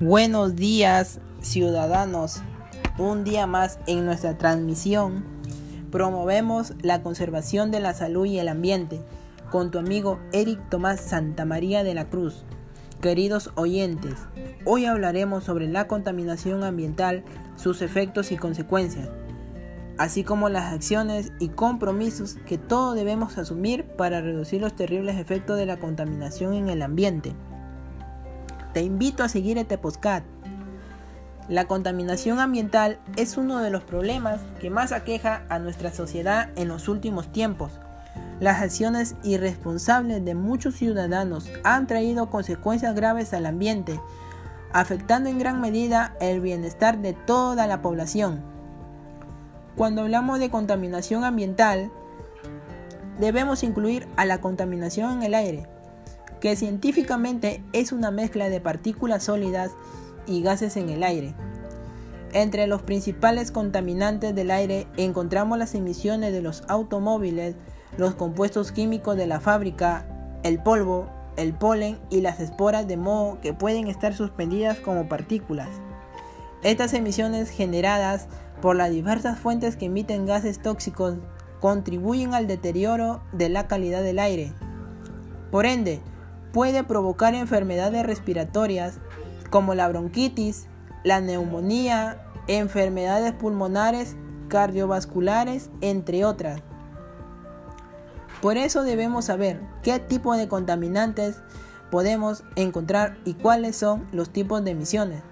Buenos días, ciudadanos. Un día más en nuestra transmisión promovemos la conservación de la salud y el ambiente con tu amigo Eric Tomás Santamaría de la Cruz. Queridos oyentes, hoy hablaremos sobre la contaminación ambiental, sus efectos y consecuencias, así como las acciones y compromisos que todos debemos asumir para reducir los terribles efectos de la contaminación en el ambiente. Te invito a seguir este podcast. La contaminación ambiental es uno de los problemas que más aqueja a nuestra sociedad en los últimos tiempos. Las acciones irresponsables de muchos ciudadanos han traído consecuencias graves al ambiente, afectando en gran medida el bienestar de toda la población. Cuando hablamos de contaminación ambiental, debemos incluir a la contaminación en el aire, que científicamente es una mezcla de partículas sólidas y gases en el aire. Entre los principales contaminantes del aire encontramos las emisiones de los automóviles, los compuestos químicos de la fábrica, el polvo, el polen y las esporas de moho que pueden estar suspendidas como partículas. Estas emisiones generadas por las diversas fuentes que emiten gases tóxicos contribuyen al deterioro de la calidad del aire. Por ende, puede provocar enfermedades respiratorias como la bronquitis, la neumonía, enfermedades pulmonares, cardiovasculares, entre otras. Por eso debemos saber qué tipo de contaminantes podemos encontrar y cuáles son los tipos de emisiones.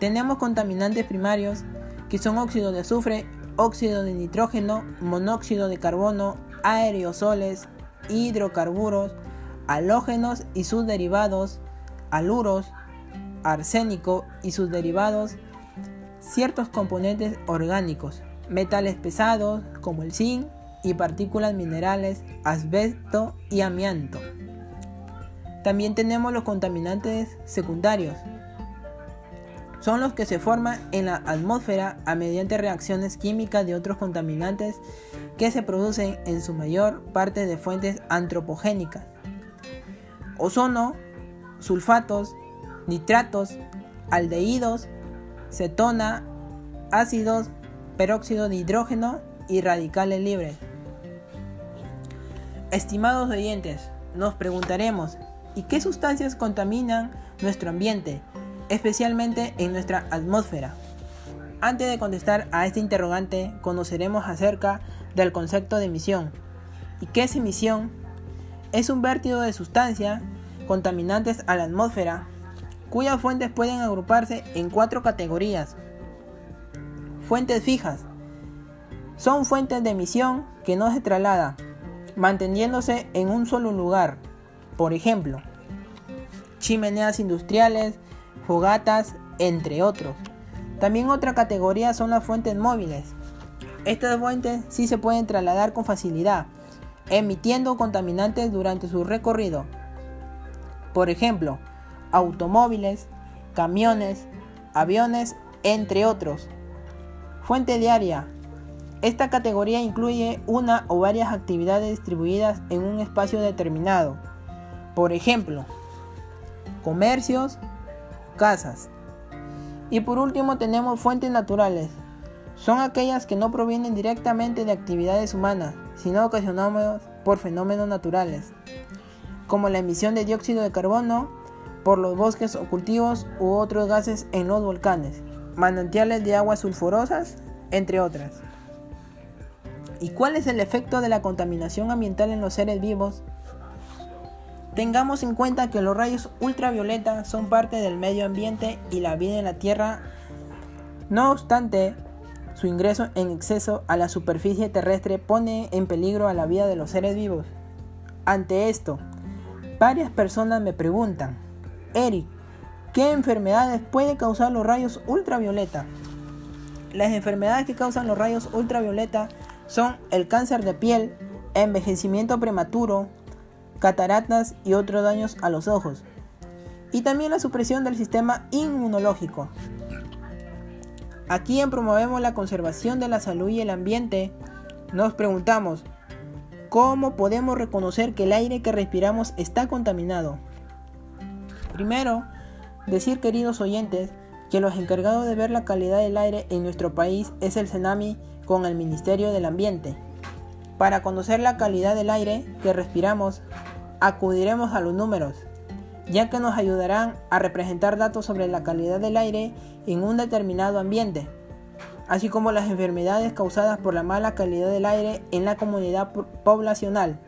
Tenemos contaminantes primarios que son óxido de azufre, óxido de nitrógeno, monóxido de carbono, aerosoles, hidrocarburos, halógenos y sus derivados, aluros, arsénico y sus derivados, ciertos componentes orgánicos, metales pesados como el zinc y partículas minerales, asbesto y amianto. También tenemos los contaminantes secundarios. Son los que se forman en la atmósfera a mediante reacciones químicas de otros contaminantes que se producen en su mayor parte de fuentes antropogénicas ozono, sulfatos, nitratos, aldehídos, cetona, ácidos, peróxido de hidrógeno y radicales libres. Estimados oyentes, nos preguntaremos, ¿y qué sustancias contaminan nuestro ambiente, especialmente en nuestra atmósfera? Antes de contestar a este interrogante, conoceremos acerca del concepto de emisión. ¿Y qué es emisión? Es un vértido de sustancias contaminantes a la atmósfera, cuyas fuentes pueden agruparse en cuatro categorías. Fuentes fijas. Son fuentes de emisión que no se traslada, manteniéndose en un solo lugar. Por ejemplo, chimeneas industriales, fogatas, entre otros. También otra categoría son las fuentes móviles. Estas fuentes sí se pueden trasladar con facilidad, emitiendo contaminantes durante su recorrido. Por ejemplo, automóviles, camiones, aviones, entre otros. Fuente diaria. Esta categoría incluye una o varias actividades distribuidas en un espacio determinado. Por ejemplo, comercios, casas. Y por último tenemos fuentes naturales, son aquellas que no provienen directamente de actividades humanas, sino ocasionadas por fenómenos naturales, como la emisión de dióxido de carbono por los bosques o cultivos u otros gases en los volcanes, manantiales de aguas sulfurosas, entre otras. ¿Y cuál es el efecto de la contaminación ambiental en los seres vivos? Tengamos en cuenta que los rayos ultravioleta son parte del medio ambiente y la vida en la Tierra. No obstante, su ingreso en exceso a la superficie terrestre pone en peligro a la vida de los seres vivos. Ante esto, varias personas me preguntan, Eric, ¿qué enfermedades puede causar los rayos ultravioleta? Las enfermedades que causan los rayos ultravioleta son el cáncer de piel, envejecimiento prematuro, cataratas y otros daños a los ojos, y también la supresión del sistema inmunológico. Aquí en Promovemos la Conservación de la Salud y el Ambiente, nos preguntamos, ¿cómo podemos reconocer que el aire que respiramos está contaminado? Primero, Decir, queridos oyentes, que los encargados de ver la calidad del aire en nuestro país es el CENAMI con el Ministerio del Ambiente. Para conocer la calidad del aire que respiramos, acudiremos a los números, ya que nos ayudarán a representar datos sobre la calidad del aire en un determinado ambiente, así como las enfermedades causadas por la mala calidad del aire en la comunidad poblacional.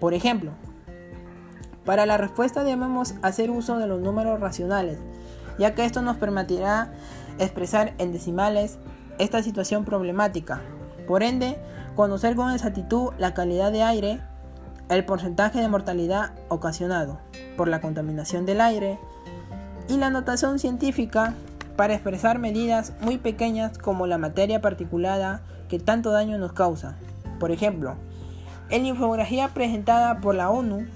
Por ejemplo, para la respuesta debemos hacer uso de los números racionales, ya que esto nos permitirá expresar en decimales esta situación problemática. Por ende, conocer con exactitud la calidad de aire, el porcentaje de mortalidad ocasionado por la contaminación del aire y la notación científica para expresar medidas muy pequeñas como la materia particulada que tanto daño nos causa. Por ejemplo, en la infografía presentada por la ONU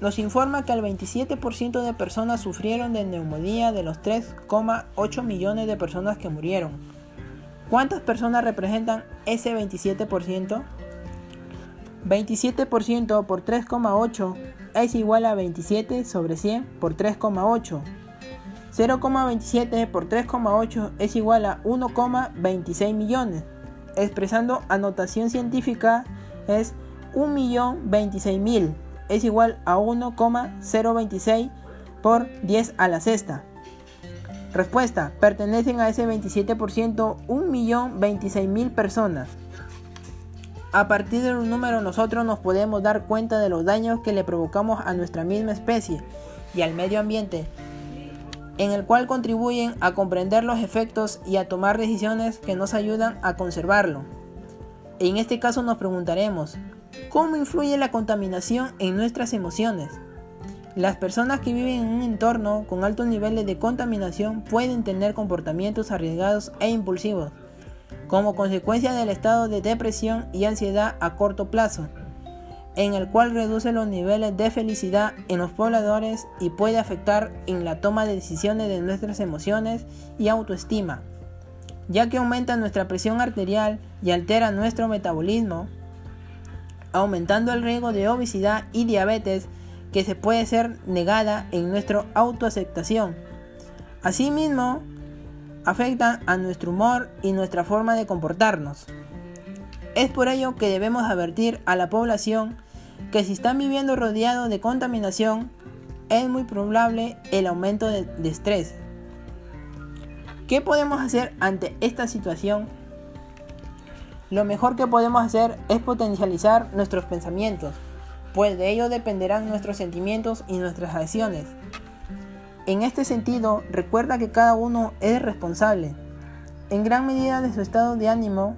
nos informa que el 27% de personas sufrieron de neumonía de los 3,8 millones de personas que murieron. ¿Cuántas personas representan ese 27%? 27% por 3,8 es igual a 27 sobre 100 por 3,8. 0,27 por 3,8 es igual a 1,26 millones. Expresando anotación científica es 1.026.000 es igual a 1,026 por 10 a la sexta. Respuesta. Pertenecen a ese 27% 1.026.000 personas. A partir de un número nosotros nos podemos dar cuenta de los daños que le provocamos a nuestra misma especie y al medio ambiente, en el cual contribuyen a comprender los efectos y a tomar decisiones que nos ayudan a conservarlo. En este caso nos preguntaremos, ¿Cómo influye la contaminación en nuestras emociones? Las personas que viven en un entorno con altos niveles de contaminación pueden tener comportamientos arriesgados e impulsivos, como consecuencia del estado de depresión y ansiedad a corto plazo, en el cual reduce los niveles de felicidad en los pobladores y puede afectar en la toma de decisiones de nuestras emociones y autoestima, ya que aumenta nuestra presión arterial y altera nuestro metabolismo, aumentando el riesgo de obesidad y diabetes que se puede ser negada en nuestra autoaceptación. Asimismo, afectan a nuestro humor y nuestra forma de comportarnos. Es por ello que debemos advertir a la población que si están viviendo rodeados de contaminación, es muy probable el aumento de, de estrés. ¿Qué podemos hacer ante esta situación? Lo mejor que podemos hacer es potencializar nuestros pensamientos, pues de ello dependerán nuestros sentimientos y nuestras acciones. En este sentido, recuerda que cada uno es responsable, en gran medida de su estado de ánimo,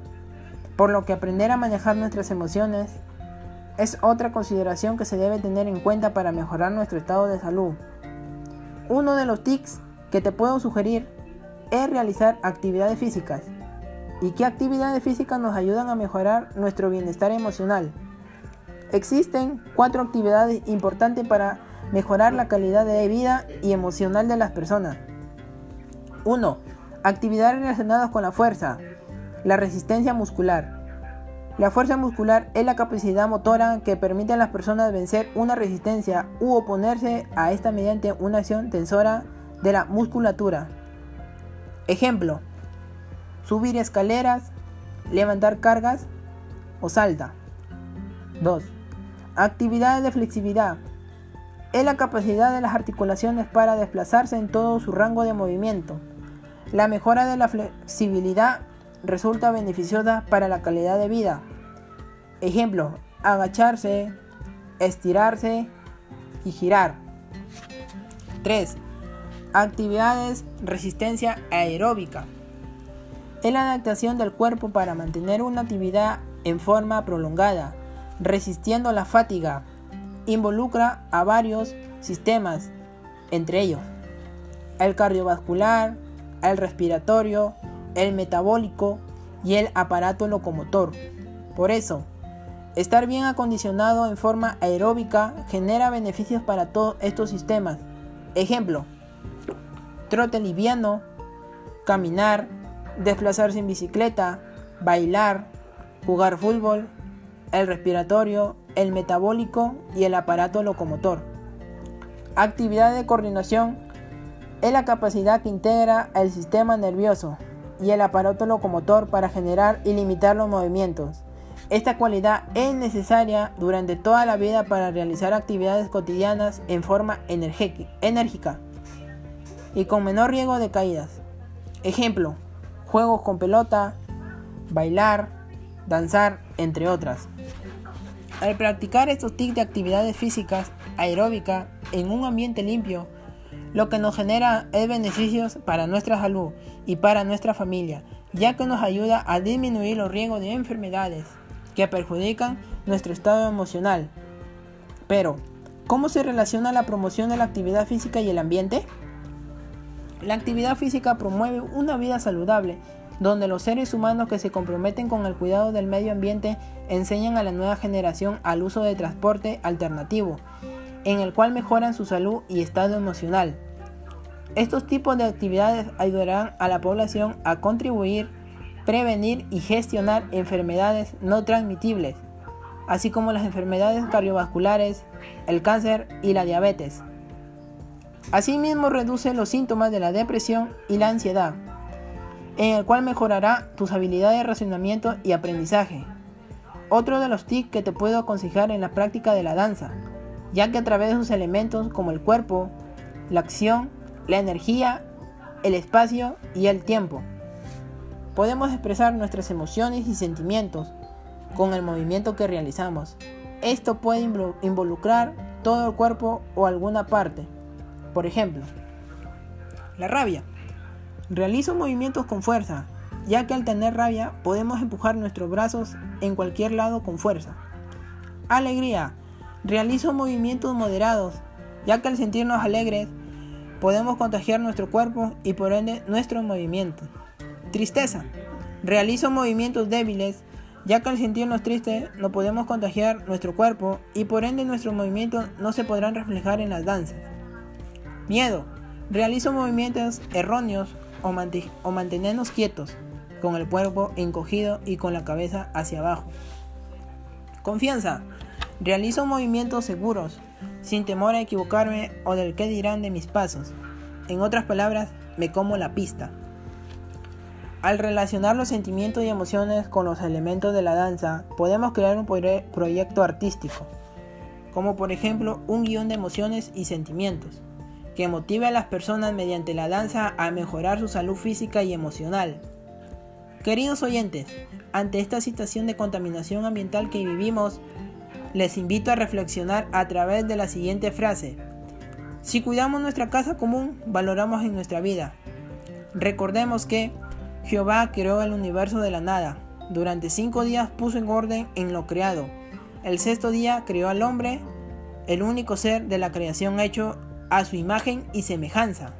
por lo que aprender a manejar nuestras emociones es otra consideración que se debe tener en cuenta para mejorar nuestro estado de salud. Uno de los tics que te puedo sugerir es realizar actividades físicas y qué actividades físicas nos ayudan a mejorar nuestro bienestar emocional. Existen cuatro actividades importantes para mejorar la calidad de vida y emocional de las personas. 1. Actividades relacionadas con la fuerza. La resistencia muscular. La fuerza muscular es la capacidad motora que permite a las personas vencer una resistencia u oponerse a esta mediante una acción tensora de la musculatura. Ejemplo, subir escaleras, levantar cargas o salta. 2. Actividades de flexibilidad. Es la capacidad de las articulaciones para desplazarse en todo su rango de movimiento. La mejora de la flexibilidad resulta beneficiosa para la calidad de vida. Ejemplo, agacharse, estirarse y girar. 3. Actividades resistencia aeróbica es la adaptación del cuerpo para mantener una actividad en forma prolongada, resistiendo la fatiga. Involucra a varios sistemas, entre ellos el cardiovascular, el respiratorio, el metabólico y el aparato locomotor. Por eso, estar bien acondicionado en forma aeróbica genera beneficios para todos estos sistemas. Ejemplo, trote liviano, caminar, desplazarse en bicicleta, bailar, jugar fútbol, el respiratorio, el metabólico y el aparato locomotor. Actividad de coordinación es la capacidad que integra el sistema nervioso y el aparato locomotor para generar y limitar los movimientos. Esta cualidad es necesaria durante toda la vida para realizar actividades cotidianas en forma enérgica y con menor riesgo de caídas. Ejemplo, juegos con pelota, bailar, danzar, entre otras. Al practicar estos tics de actividades físicas aeróbicas en un ambiente limpio, lo que nos genera es beneficios para nuestra salud y para nuestra familia, ya que nos ayuda a disminuir los riesgos de enfermedades que perjudican nuestro estado emocional. Pero, ¿cómo se relaciona la promoción de la actividad física y el ambiente? La actividad física promueve una vida saludable, donde los seres humanos que se comprometen con el cuidado del medio ambiente enseñan a la nueva generación al uso de transporte alternativo, en el cual mejoran su salud y estado emocional. Estos tipos de actividades ayudarán a la población a contribuir, prevenir y gestionar enfermedades no transmitibles, así como las enfermedades cardiovasculares, el cáncer y la diabetes. Asimismo reduce los síntomas de la depresión y la ansiedad, en el cual mejorará tus habilidades de razonamiento y aprendizaje. Otro de los tips que te puedo aconsejar en la práctica de la danza, ya que a través de sus elementos como el cuerpo, la acción, la energía, el espacio y el tiempo, podemos expresar nuestras emociones y sentimientos con el movimiento que realizamos. Esto puede involucrar todo el cuerpo o alguna parte. Por ejemplo, la rabia. Realizo movimientos con fuerza, ya que al tener rabia podemos empujar nuestros brazos en cualquier lado con fuerza. Alegría. Realizo movimientos moderados, ya que al sentirnos alegres podemos contagiar nuestro cuerpo y por ende nuestros movimientos. Tristeza. Realizo movimientos débiles, ya que al sentirnos tristes no podemos contagiar nuestro cuerpo y por ende nuestros movimientos no se podrán reflejar en las danzas. Miedo. Realizo movimientos erróneos o, mantenernos quietos, con el cuerpo encogido y con la cabeza hacia abajo. Confianza. Realizo movimientos seguros, sin temor a equivocarme o del qué dirán de mis pasos. En otras palabras, me como la pista. Al relacionar los sentimientos y emociones con los elementos de la danza, podemos crear un proyecto artístico, como por ejemplo un guion de emociones y sentimientos que motive a las personas mediante la danza a mejorar su salud física y emocional. Queridos oyentes, ante esta situación de contaminación ambiental que vivimos, les invito a reflexionar a través de la siguiente frase. Si cuidamos nuestra casa común, valoramos en nuestra vida. Recordemos que Jehová creó el universo de la nada. Durante cinco días puso en orden en lo creado. El sexto día creó al hombre, el único ser de la creación hecho a su imagen y semejanza,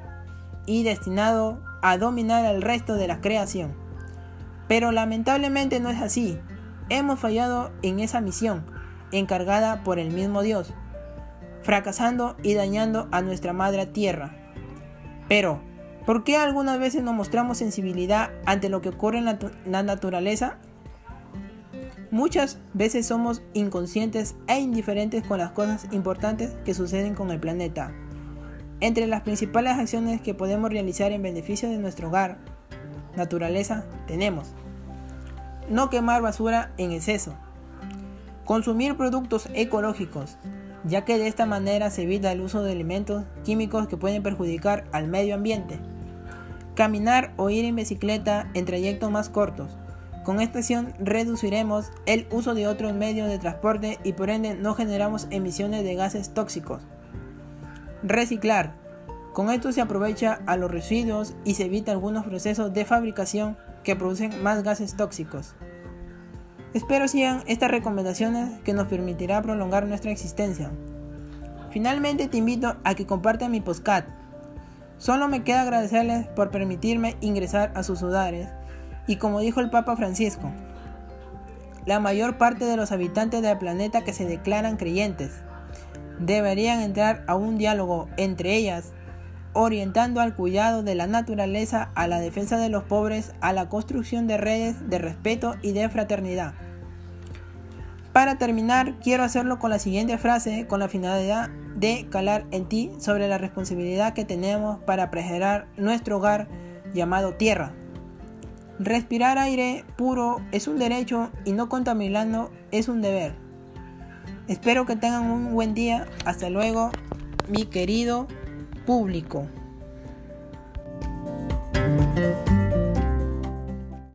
y destinado a dominar el resto de la creación. Pero lamentablemente no es así. Hemos fallado en esa misión, encargada por el mismo Dios, fracasando y dañando a nuestra madre tierra. Pero, ¿por qué algunas veces no mostramos sensibilidad ante lo que ocurre en la, la naturaleza? Muchas veces somos inconscientes e indiferentes con las cosas importantes que suceden con el planeta. Entre las principales acciones que podemos realizar en beneficio de nuestro hogar, naturaleza, tenemos no quemar basura en exceso, consumir productos ecológicos, ya que de esta manera se evita el uso de elementos químicos que pueden perjudicar al medio ambiente, caminar o ir en bicicleta en trayectos más cortos. Con esta acción reduciremos el uso de otros medios de transporte y por ende no generamos emisiones de gases tóxicos. Reciclar. Con esto se aprovecha a los residuos y se evita algunos procesos de fabricación que producen más gases tóxicos. Espero sigan estas recomendaciones que nos permitirá prolongar nuestra existencia. Finalmente te invito a que compartan mi postcat. Solo me queda agradecerles por permitirme ingresar a sus hogares y como dijo el Papa Francisco, la mayor parte de los habitantes del planeta que se declaran creyentes deberían entrar a un diálogo entre ellas, orientando al cuidado de la naturaleza, a la defensa de los pobres, a la construcción de redes de respeto y de fraternidad. Para terminar, quiero hacerlo con la siguiente frase, con la finalidad de calar en ti sobre la responsabilidad que tenemos para preservar nuestro hogar llamado tierra. Respirar aire puro es un derecho y no contaminarlo es un deber. Espero que tengan un buen día. Hasta luego, mi querido público.